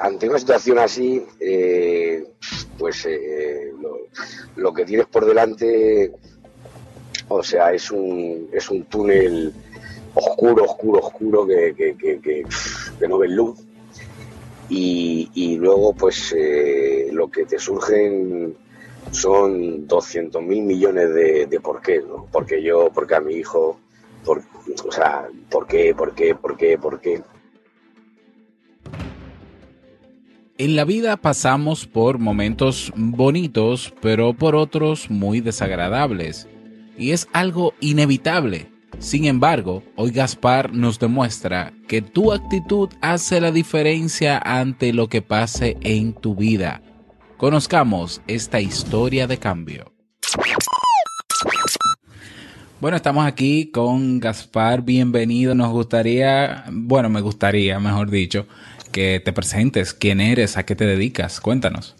Ante una situación así, eh, pues eh, lo, que tienes por delante, o sea, es un, es un túnel oscuro, oscuro, oscuro que, que, que, no ves luz. Y, luego, pues eh, lo que te surgen son 200 mil millones de, por qué, ¿no? Porque yo, porque a mi hijo, o sea, ¿por qué, por qué, por qué, por qué? En la vida pasamos por momentos bonitos, pero por otros muy desagradables. Y es algo inevitable. Sin embargo, hoy Gaspar nos demuestra que tu actitud hace la diferencia ante lo que pase en tu vida. Conozcamos esta historia de cambio. Bueno, estamos aquí con Gaspar, bienvenido. Nos gustaría, bueno, me gustaría, mejor dicho, que te presentes, quién eres, a qué te dedicas, cuéntanos.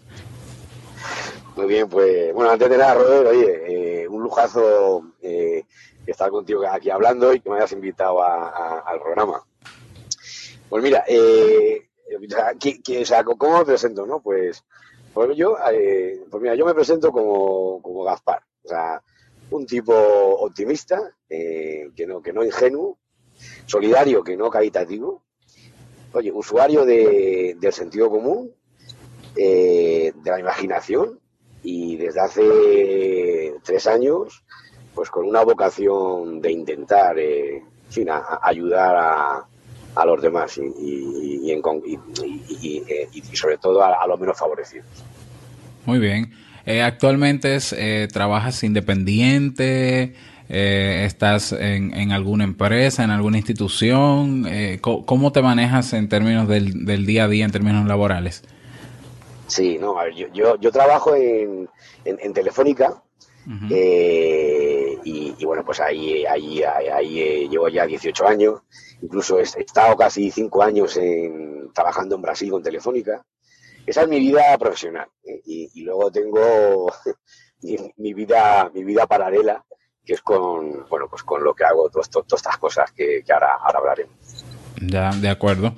Muy bien, pues bueno, antes de nada, Robert, oye, eh, un lujazo eh, estar contigo aquí hablando y que me hayas invitado al programa. Pues mira, eh, sea, ¿cómo me presento? No? Pues, pues yo, eh, pues mira, yo me presento como, como Gaspar, o sea, un tipo optimista, que no, que no ingenuo, solidario, que no caritativo, Oye, usuario de, del sentido común, eh, de la imaginación y desde hace tres años, pues con una vocación de intentar, eh, ayudar a, a, los demás y, y, sobre todo a, los menos favorecidos. Muy bien. Eh, actualmente trabajas independiente, eh, estás en, alguna empresa, en alguna institución, eh, ¿cómo te manejas en términos del, del, día a día, en términos laborales? Sí, no, a ver, yo, yo, yo trabajo en, en, Telefónica eh, y, bueno, pues ahí, ahí, ahí, llevo ya 18 años, incluso he estado casi 5 años en, trabajando en Brasil con Telefónica. Esa es mi vida profesional y, y luego tengo mi, mi, vida, mi vida paralela que es con, bueno, pues con lo que hago, todas estas cosas que, ahora, ahora hablaremos. Ya, de acuerdo.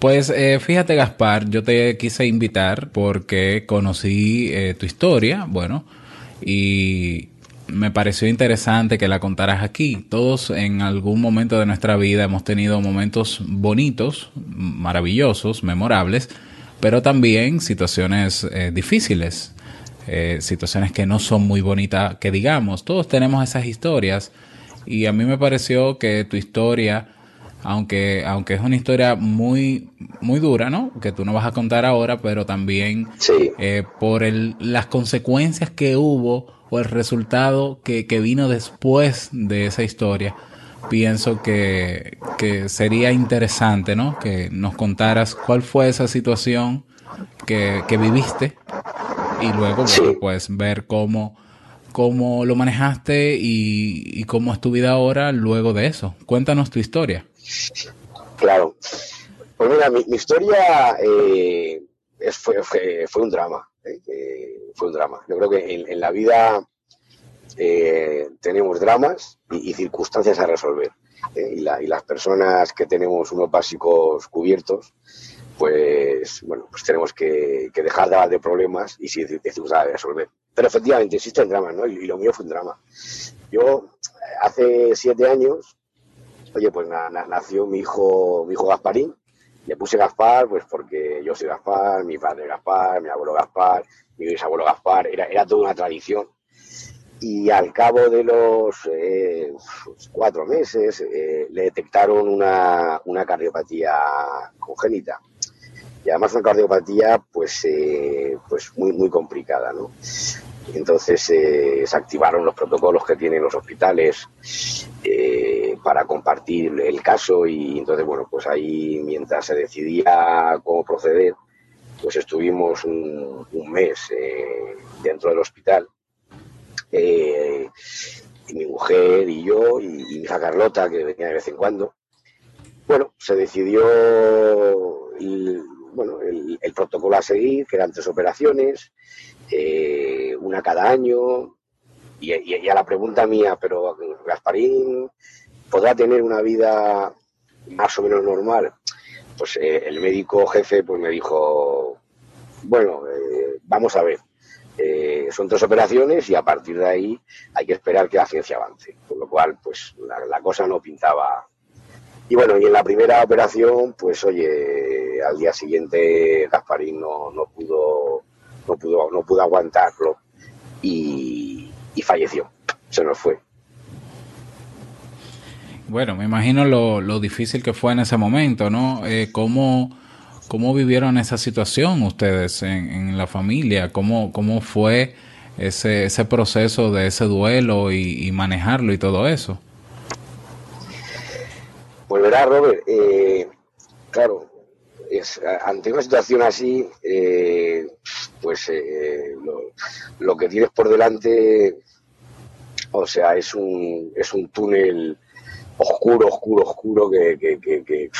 Pues eh, fíjate, Gaspar, yo te quise invitar porque conocí eh, tu historia, bueno, y me pareció interesante que la contaras aquí. Todos en algún momento de nuestra vida hemos tenido momentos bonitos, maravillosos, memorables, pero también situaciones eh, difíciles. Eh, situaciones que no son muy bonitas, que digamos, todos tenemos esas historias y a mí me pareció que tu historia, aunque, aunque es una historia muy, muy dura, ¿no? Que tú no vas a contar ahora, pero también eh, por el, las consecuencias que hubo o el resultado que, que vino después de esa historia, pienso que, que, sería interesante, ¿no? Que nos contaras cuál fue esa situación que, que viviste y luego pues ver cómo, cómo lo manejaste y, cómo es tu vida ahora luego de eso. Cuéntanos tu historia. Claro. Pues mira, mi, historia eh, fue, fue, un drama. Eh, fue un drama. Yo creo que en, la vida eh, tenemos dramas y, circunstancias a resolver. Y, y, las personas que tenemos unos básicos cubiertos, pues bueno, pues tenemos que, dejar de hablar de problemas y si decimos a resolver. Pero efectivamente existen dramas, ¿no? Y, lo mío fue un drama. Yo hace siete años, oye, pues nació mi hijo, mi hijo Gasparín. Le puse Gaspar, pues porque yo soy Gaspar, mi padre Gaspar, mi abuelo Gaspar, mi bisabuelo Gaspar, era, era toda una tradición. Y al cabo de los eh, cuatro meses eh, le detectaron una, una cardiopatía congénita y además una cardiopatía pues eh, pues muy muy complicada no entonces eh, se activaron los protocolos que tienen los hospitales eh, para compartir el caso y entonces bueno pues ahí mientras se decidía cómo proceder pues estuvimos un, mes dentro del hospital y mi mujer y yo y mi hija Carlota que venía de vez en cuando. Bueno se decidió bueno, el, protocolo a seguir, que eran tres operaciones, eh, una cada año, y, a la pregunta mía, pero Gasparín podrá tener una vida más o menos normal. pues el médico jefe pues me dijo, bueno, vamos a ver, son tres operaciones y a partir de ahí hay que esperar que la ciencia avance. Con lo cual, pues la, cosa no pintaba. Y bueno, y en la primera operación, pues oye, al día siguiente Gasparín no, no pudo, no pudo, no pudo aguantarlo y, falleció. Se nos fue. Bueno, me imagino lo, lo, difícil que fue en ese momento, ¿no? Eh, ¿cómo, ¿Cómo vivieron esa situación ustedes en, la familia? ¿Cómo, cómo fue ese, ese proceso de ese duelo y, manejarlo y todo eso? Pues verá, Robert, eh, claro, es, ante una situación así, eh, pues eh, lo, que tienes por delante, o sea, es un, es un túnel oscuro, oscuro, oscuro que,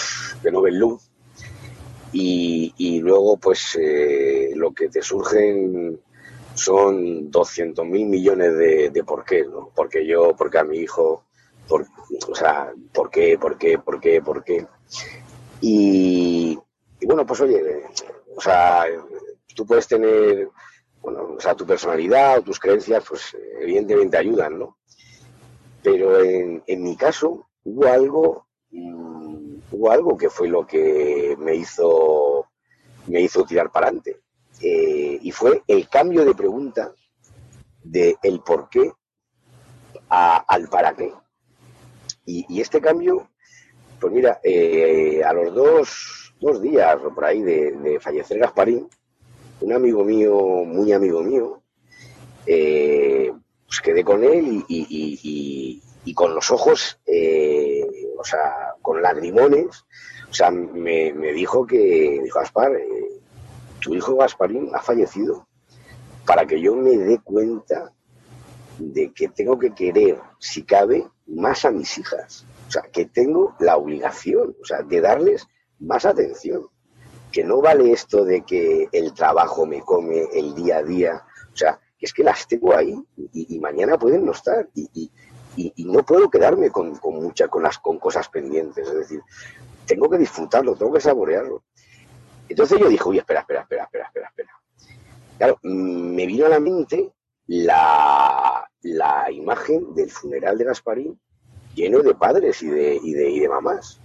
no ves luz. Y, luego, pues, lo que te surgen son 200 mil millones de, por qué, ¿no? Porque yo, porque a mi hijo, por, o sea, ¿por qué, por qué, por qué, por qué? Y bueno, pues oye, o sea, tú puedes tener, bueno, o sea, tu personalidad o tus creencias, pues evidentemente ayudan, ¿no? Pero en, en mi caso hubo algo, mm, hubo algo que fue lo que me hizo, me hizo tirar para adelante. Eh, y fue el cambio de pregunta de el por qué al para qué. Y, este cambio, pues mira, eh, a los dos, dos, días o por ahí de, fallecer Gasparín, un amigo mío, muy amigo mío, eh, pues quedé con él y, con los ojos, o sea, con lagrimones, o sea, me, dijo que, dijo Gaspar, tu hijo Gasparín ha fallecido para que yo me dé cuenta de que tengo que querer, si cabe, más a mis hijas. O sea, que tengo la obligación, o sea, de darles más atención. Que no vale esto de que el trabajo me come el día a día. O sea, que es que las tengo ahí y, mañana pueden no estar. Y, no puedo quedarme con, con muchas, con las con cosas pendientes. Es decir, tengo que disfrutarlo, tengo que saborearlo. Entonces yo dije, uy, espera, espera, espera, espera, espera, espera. Claro, mm, me vino a la mente la, imagen del funeral de Gasparín lleno de padres y de, y de, y de mamás.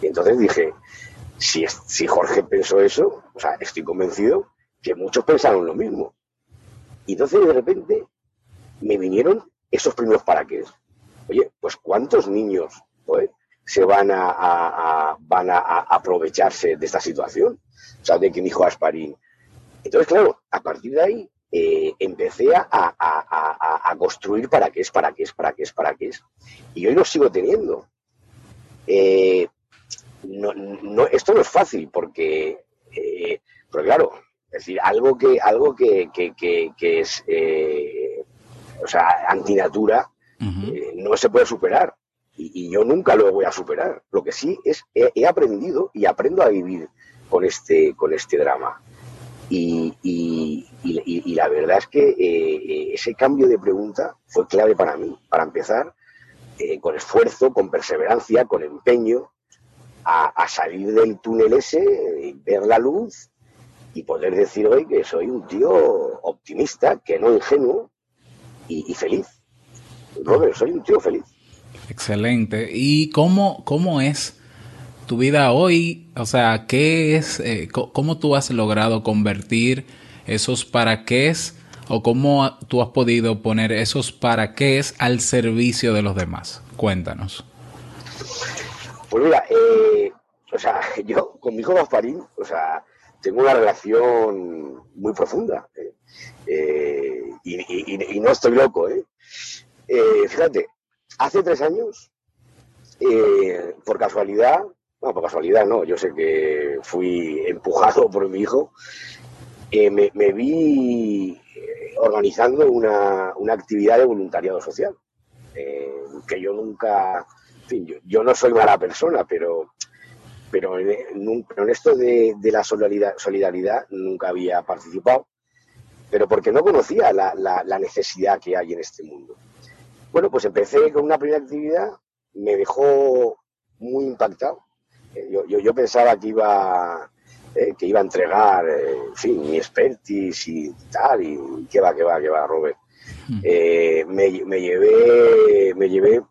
Y entonces dije, si, si Jorge pensó eso, o sea, estoy convencido que muchos pensaron lo mismo. Y entonces de repente me vinieron esos primeros para qué. Oye, pues ¿cuántos niños se van a, van a, aprovecharse de esta situación? o sea, de que mi hijo Asparín. Entonces, claro, a partir de ahí eh, empecé a, construir para qué es, para qué es, para qué es, para qué es. Y hoy lo sigo teniendo. Eh, no, esto no es fácil porque, eh, pero claro, es decir, algo que, algo que, es, o sea, antinatura, no se puede superar. Y, yo nunca lo voy a superar. Lo que sí es, he aprendido y aprendo a vivir con este, con este drama. Y, y, la verdad es que eh, ese cambio de pregunta fue clave para mí, para empezar, eh, con esfuerzo, con perseverancia, con empeño, a, salir del túnel ese, ver la luz y poder decir hoy que soy un tío optimista, que no ingenuo y, feliz. Robert, soy un tío feliz. Excelente. ¿Y cómo, cómo es tu vida hoy, o sea, ¿qué es, eh, cómo tú has logrado convertir esos para qué o cómo tú has podido poner esos para qué al servicio de los demás? Cuéntanos. Pues mira, eh, o sea, yo con mi hijo Gasparín, o sea, tengo una relación muy profunda eh, y, no estoy loco, ¿eh? fíjate, hace tres años, por casualidad, no, por casualidad no, yo sé que fui empujado por mi hijo. Eh, me, vi eh, organizando una, actividad de voluntariado social, eh, que yo nunca, fin, yo, no soy mala persona, pero, pero, en, esto de, la solidaridad, solidaridad, nunca había participado, pero porque no conocía la, la necesidad que hay en este mundo. Bueno, pues empecé con una primera actividad, me dejó muy impactado Yo, yo, pensaba que iba, eh, que iba a entregar, eh, en fin, mi expertise y tal, y que va, que va, que va, Robert. Hmm. Eh, me, me, llevé, me llevé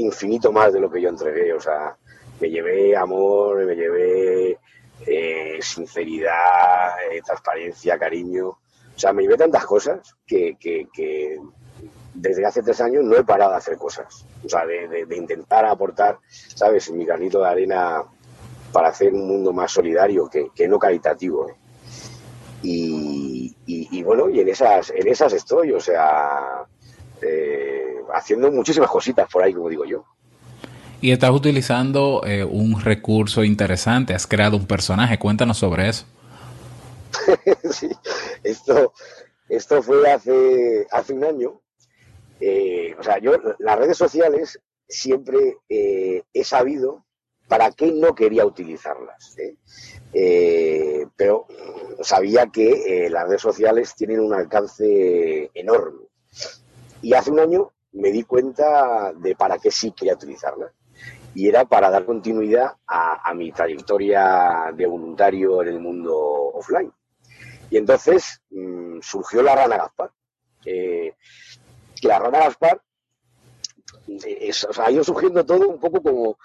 infinito más de lo que yo entregué, o sea, me llevé amor, me llevé sinceridad, transparencia, cariño, o sea, me llevé tantas cosas que desde hace tres años no he parado de hacer cosas, o sea, de, intentar aportar, ¿sabes?, mi granito de arena para hacer un mundo más solidario que, no caritativo. ¿eh? Y, bueno, y en esas, en esas estoy, o sea, eh, haciendo muchísimas cositas por ahí, como digo yo. Y estás utilizando eh, un recurso interesante, has creado un personaje, cuéntanos sobre eso. sí, esto, esto fue hace, hace un año, eh, o sea, yo las redes sociales siempre eh, he sabido para qué no quería utilizarlas. ¿eh? pero sabía que las redes sociales tienen un alcance enorme. Y hace un año me di cuenta de para qué sí quería utilizarlas. Y era para dar continuidad a, mi trayectoria de voluntario en el mundo offline. Y entonces mm, surgió la rana Gaspar que la rana Gaspar, es, o sea, ha ido surgiendo todo un poco como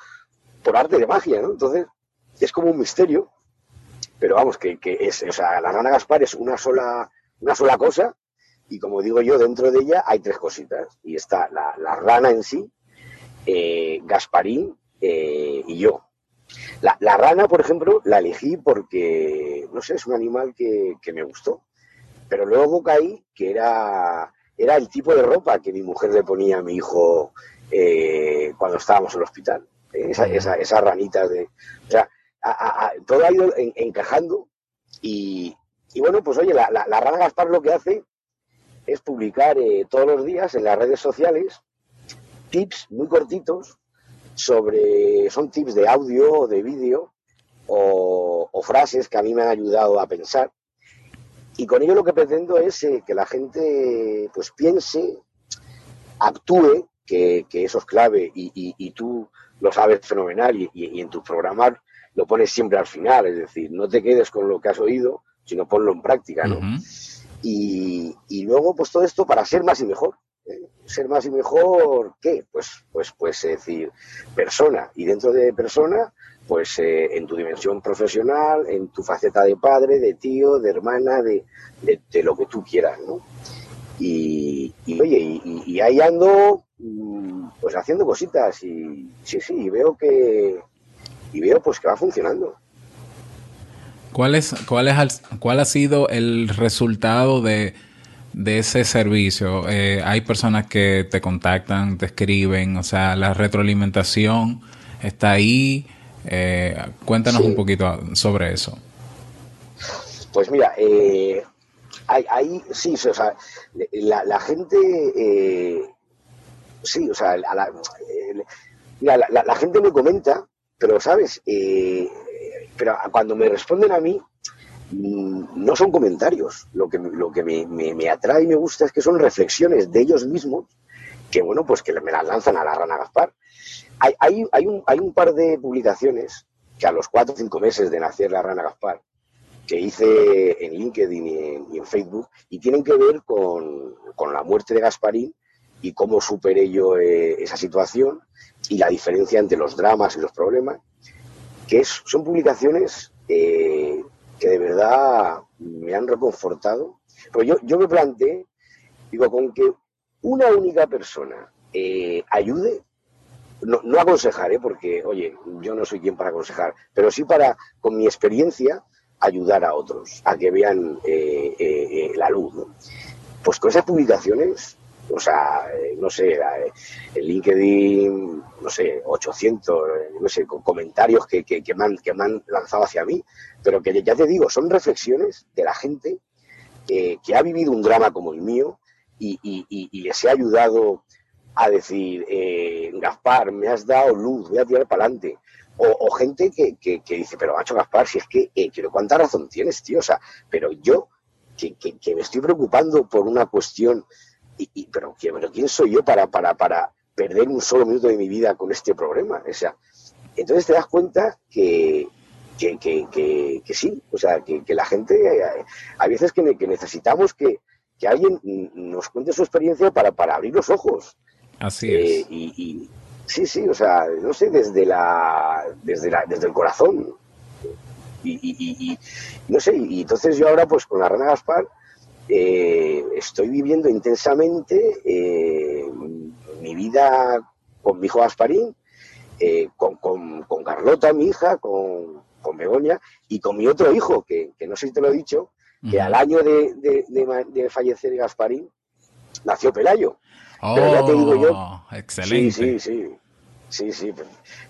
por arte de magia, ¿no? Entonces, es como un misterio, pero vamos, que, es, o sea, la rana Gaspar es una sola, una sola cosa, y como digo yo, dentro de ella hay tres cositas, y está la, rana en sí, eh, Gasparín eh, y yo. La, rana, por ejemplo, la elegí porque, no sé, es un animal que, que me gustó. Pero luego caí que era era el tipo de ropa que mi mujer le ponía a mi hijo eh, cuando estábamos en el hospital. Esa, esa, esa ranita de... O sea, todo ha ido encajando y, bueno, pues oye, la, la, rana Gaspar lo que hace es publicar eh, todos los días en las redes sociales tips muy cortitos sobre, son tips de audio o de vídeo o, frases que a mí me han ayudado a pensar y con ello lo que pretendo es eh, que la gente pues piense, actúe, que, eso es clave y, tú lo sabes fenomenal y, en tu programa lo pones siempre al final, es decir, no te quedes con lo que has oído, sino ponlo en práctica, ¿no? Y, luego, pues todo esto para ser más y mejor. ¿eh? Ser más y mejor, ¿qué? Pues, pues, pues, es decir, persona. Y dentro de persona, pues eh, en tu dimensión profesional, en tu faceta de padre, de tío, de hermana, de, de, lo que tú quieras, ¿no? Y, oye, y, ahí ando mm, pues haciendo cositas y sí, sí, y veo que y veo pues que va funcionando. ¿Cuál es, cuál es cuál ha sido el resultado de, de ese servicio? Eh, hay personas que te contactan, te escriben, o sea, la retroalimentación está ahí. Eh, cuéntanos un poquito sobre eso. Pues mira, eh, ahí, sí, o sea, la, gente, eh, sí, o sea, la, la, gente me comenta, pero sabes, pero cuando me responden a mí, mm, no son comentarios. Lo que, lo que me, me, atrae y me gusta es que son reflexiones de ellos mismos que, bueno, pues que me las lanzan a la rana Gaspar. Hay, hay, hay, un, hay un par de publicaciones que a los cuatro o cinco meses de nacer la rana Gaspar, que hice en LinkedIn y en, Facebook, y tienen que ver con, la muerte de Gasparín y cómo superé yo eh, esa situación y la diferencia entre los dramas y los problemas, que es, son publicaciones eh, que de verdad me han reconfortado. Pues yo, yo me planteé, digo, con que una única persona eh, ayude, no, no aconsejar, ¿eh? porque, oye, yo no soy quien para aconsejar, pero sí para, con mi experiencia, ayudar a otros a que vean eh, eh, la luz. Pues con esas publicaciones, o sea, no sé, en LinkedIn, no sé, 800, no sé, comentarios que, que, me han, que me han lanzado hacia mí, pero que ya te digo, son reflexiones de la gente que ha vivido un drama como el mío y, y, y les he ayudado a decir, eh, Gaspar, me has dado luz, voy a tirar para adelante. O, gente que, que, dice, pero macho Gaspar, si es que, eh, ¿cuánta razón tienes, tío? O sea, pero yo, que, me estoy preocupando por una cuestión, y, pero, ¿quién soy yo para, para, para perder un solo minuto de mi vida con este problema? O sea, entonces te das cuenta que, que, que, que, sí, o sea, que, la gente, hay veces que, necesitamos que, alguien nos cuente su experiencia para, para abrir los ojos. Así es. Eh, y, sí, sí, o sea, no sé, desde la, desde la, desde el corazón. Y, y, no sé, y entonces yo ahora pues con la Rana Gaspar eh, estoy viviendo intensamente eh, mi vida con mi hijo Gasparín, eh, con, con, Carlota, mi hija, con, con Begoña y con mi otro hijo, que, no sé si te lo he dicho, que al año de, de, fallecer Gasparín nació Pelayo. pero ya te digo yo. Oh, excelente. Sí, sí, sí. Sí, sí.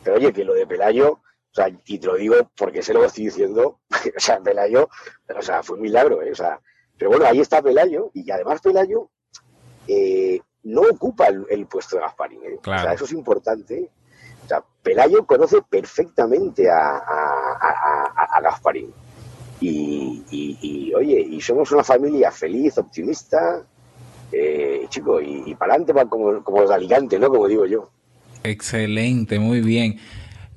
Pero, oye, que lo de Pelayo, o sea, y te lo digo porque se lo estoy diciendo, o sea, Pelayo, o sea, fue un milagro, ¿eh? O sea, pero bueno, ahí está Pelayo, y además Pelayo eh, no ocupa el, puesto de Gasparín. ¿eh? O sea, eso es importante. O sea, Pelayo conoce perfectamente a, a, Gasparín. Y, oye, y somos una familia feliz, optimista, eh, chico, y, para adelante como, como los de Alicante, ¿no? Como digo yo. Excelente, muy bien.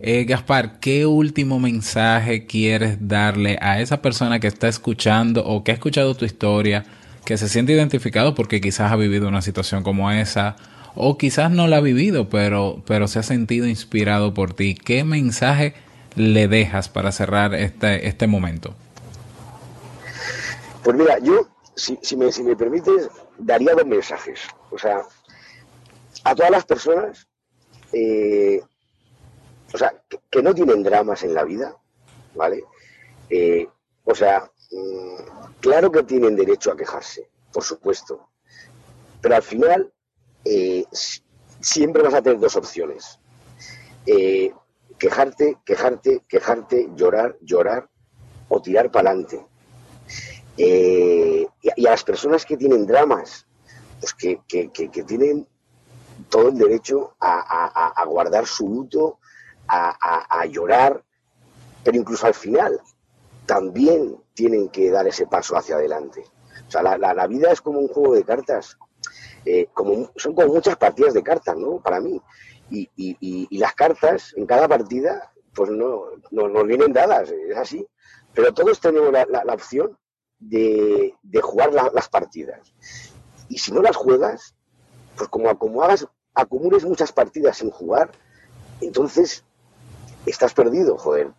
Eh, Gaspar, ¿qué último mensaje quieres darle a esa persona que está escuchando o que ha escuchado tu historia, que se siente identificado porque quizás ha vivido una situación como esa o quizás no la ha vivido, pero, pero se ha sentido inspirado por ti? ¿Qué mensaje le dejas para cerrar este, este momento? Pues mira, yo, si, si, me, si me permites, daría dos mensajes. O sea, a todas las personas eh, o sea, que, no tienen dramas en la vida, ¿vale? Eh, o sea, mm, claro que tienen derecho a quejarse, por supuesto, pero al final eh, siempre vas a tener dos opciones. Eh, quejarte, quejarte, quejarte, llorar, llorar o tirar para adelante. y, a las personas que tienen dramas, pues que, tienen todo el derecho a guardar su luto, a, llorar, pero incluso al final también tienen que dar ese paso hacia adelante. O sea, la, vida es como un juego de cartas. Eh, como, son como muchas partidas de cartas, ¿no? Para mí. Y, las cartas en cada partida, pues no, nos vienen dadas, es así. Pero todos tenemos la, opción de, jugar las partidas. Y si no las juegas, pues como, como hagas, acumules muchas partidas sin jugar, entonces estás perdido, joder.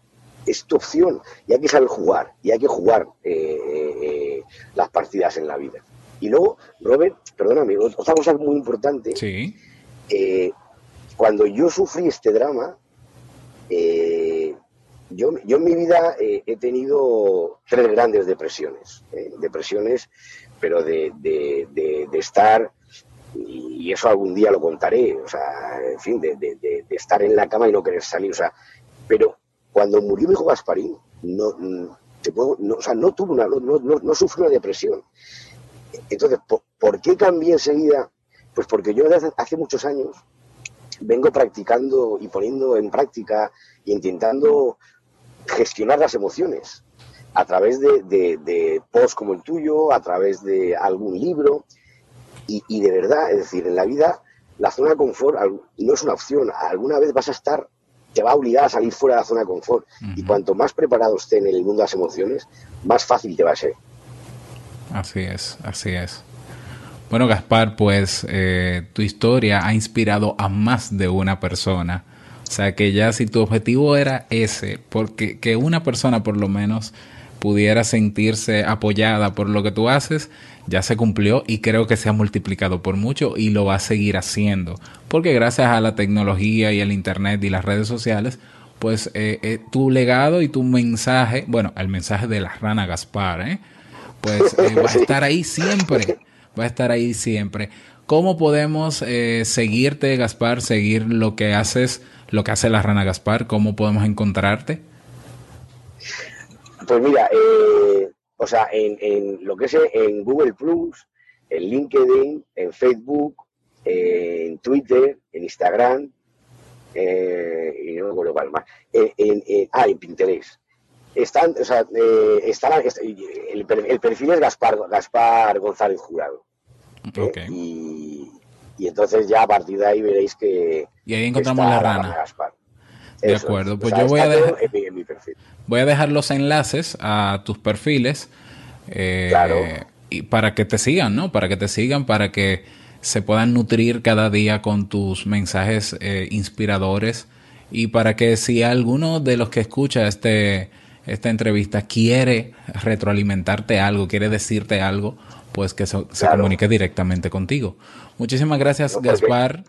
Es tu opción y hay que saber jugar y hay que jugar eh, eh, las partidas en la vida. Y luego, Robert, perdóname, otra cosa muy importante. Sí. Eh, cuando yo sufrí este drama, yo, yo, en mi vida he tenido tres grandes depresiones. depresiones, pero de, de, de estar y eso algún día lo contaré, o sea, en fin, de, de, estar en la cama y no querer salir, o sea, pero cuando murió mi hijo Gasparín, no, te puedo, no, o sea, no tuvo una, no, no, no sufrió una depresión. Entonces, ¿por, qué cambié enseguida? Pues porque yo desde hace muchos años vengo practicando y poniendo en práctica e intentando gestionar las emociones a través de, de posts como el tuyo, a través de algún libro, y, de verdad, es decir, en la vida la zona de confort no es una opción. Alguna vez vas a estar, te va a obligar a salir fuera de la zona de confort. Y cuanto más preparado esté en el mundo de las emociones, más fácil te va a ser. Así es, así es. Bueno, Gaspar, pues eh, tu historia ha inspirado a más de una persona. O sea que ya si tu objetivo era ese, porque que una persona por lo menos pudiera sentirse apoyada por lo que tú haces, ya se cumplió y creo que se ha multiplicado por mucho y lo va a seguir haciendo. Porque gracias a la tecnología y el Internet y las redes sociales, pues eh, eh, tu legado y tu mensaje, bueno, el mensaje de la rana Gaspar, ¿eh? pues va a estar ahí siempre, va a estar ahí siempre. ¿Cómo podemos seguirte, Gaspar, seguir lo que haces, lo que hace la rana Gaspar? ¿Cómo podemos encontrarte? Pues mira, eh, o sea, en, lo que es en Google Plus, en LinkedIn, en Facebook, en Twitter, en Instagram, eh, y no me acuerdo cuál más, en, ah, en Pinterest. Están, o sea, eh, están, el, perfil es Gaspar, Gaspar González Jurado. Y, entonces ya a partir de ahí veréis que... Y ahí encontramos la rana. De acuerdo. Pues yo voy a dejar. Voy a dejar los enlaces a tus perfiles. Eh, y para que te sigan, ¿no? Para que te sigan, para que se puedan nutrir cada día con tus mensajes eh, inspiradores y para que si alguno de los que escucha este, esta entrevista quiere retroalimentarte algo, quiere decirte algo, pues que se, comunique directamente contigo. Muchísimas gracias, Gaspar,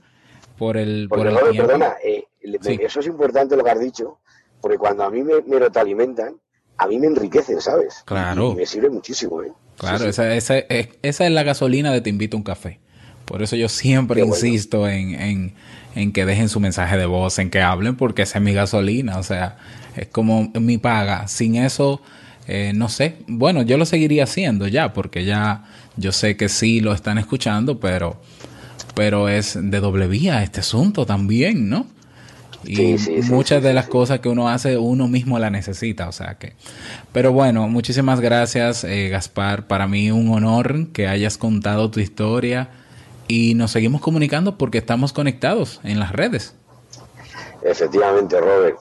por el, por el tiempo. Perdona, eh, eso es importante lo que has dicho, porque cuando a mí me, me retroalimentan, a mí me enriquecen, ¿sabes? Claro. Y me sirve muchísimo, ¿eh? Claro, Esa, esa, esa, es la gasolina de Te invito a un café. Por eso yo siempre insisto en, en, que dejen su mensaje de voz, en que hablen, porque esa es mi gasolina. O sea, es como mi paga. Sin eso, eh, no sé. Bueno, yo lo seguiría haciendo ya, porque ya yo sé que sí lo están escuchando, pero, pero es de doble vía este asunto también, ¿no? Y muchas de las cosas que uno hace, uno mismo la necesita, o sea que. Pero bueno, muchísimas gracias, eh, Gaspar. Para mí un honor que hayas contado tu historia y nos seguimos comunicando porque estamos conectados en las redes. Efectivamente, Robert.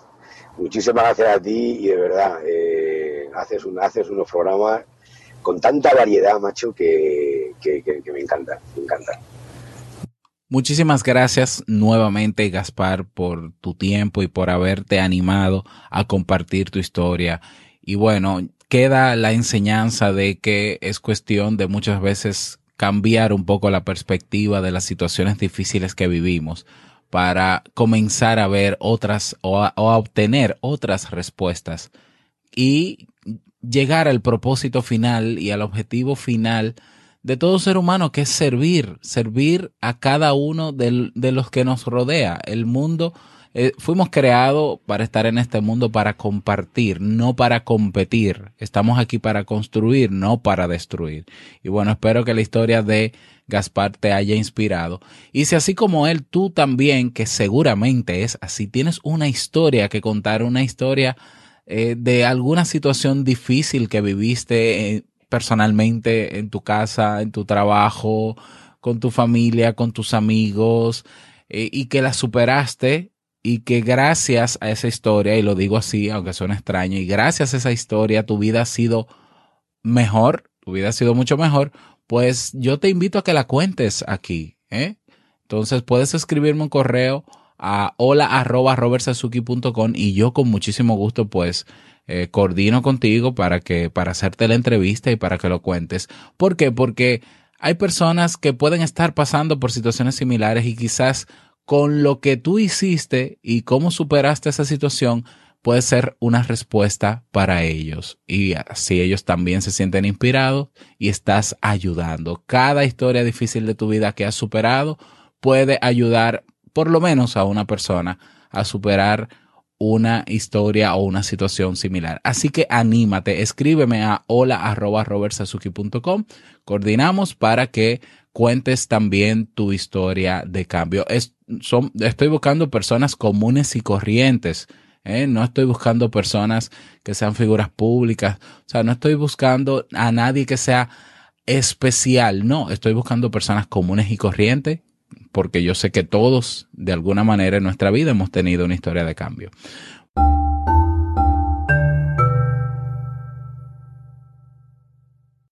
Muchísimas gracias a ti y de verdad, eh, haces, un, haces unos programas con tanta variedad, macho, que, me encanta, me encanta. Muchísimas gracias nuevamente, Gaspar, por tu tiempo y por haberte animado a compartir tu historia. Y bueno, queda la enseñanza de que es cuestión de muchas veces cambiar un poco la perspectiva de las situaciones difíciles que vivimos para comenzar a ver otras o a, obtener otras respuestas y llegar al propósito final y al objetivo final de todo ser humano que es servir, servir a cada uno de los que nos rodea. El mundo eh, fuimos creados para estar en este mundo para compartir, no para competir. Estamos aquí para construir, no para destruir. Y bueno, espero que la historia de Gaspar te haya inspirado. Y si así como él, tú también, que seguramente es así, tienes una historia que contar, una historia eh, de alguna situación difícil que viviste eh, personalmente en tu casa, en tu trabajo, con tu familia, con tus amigos, y que la superaste y que gracias a esa historia, y lo digo así, aunque suene extraño, y gracias a esa historia tu vida ha sido mejor, tu vida ha sido mucho mejor, pues yo te invito a que la cuentes aquí. ¿eh? Entonces puedes escribirme un correo a hola arroba y yo con muchísimo gusto pues eh, coordino contigo para que para hacerte la entrevista y para que lo cuentes. ¿Por qué? Porque hay personas que pueden estar pasando por situaciones similares y quizás con lo que tú hiciste y cómo superaste esa situación puede ser una respuesta para ellos. Y así ellos también se sienten inspirados y estás ayudando. Cada historia difícil de tu vida que has superado puede ayudar por lo menos a una persona a superar una historia o una situación similar. Así que anímate, escríbeme a hola Coordinamos para que cuentes también tu historia de cambio. estoy buscando personas comunes y corrientes. ¿eh? No estoy buscando personas que sean figuras públicas. O sea, no estoy buscando a nadie que sea especial. No, estoy buscando personas comunes y corrientes porque yo sé que todos, de alguna manera en nuestra vida, hemos tenido una historia de cambio.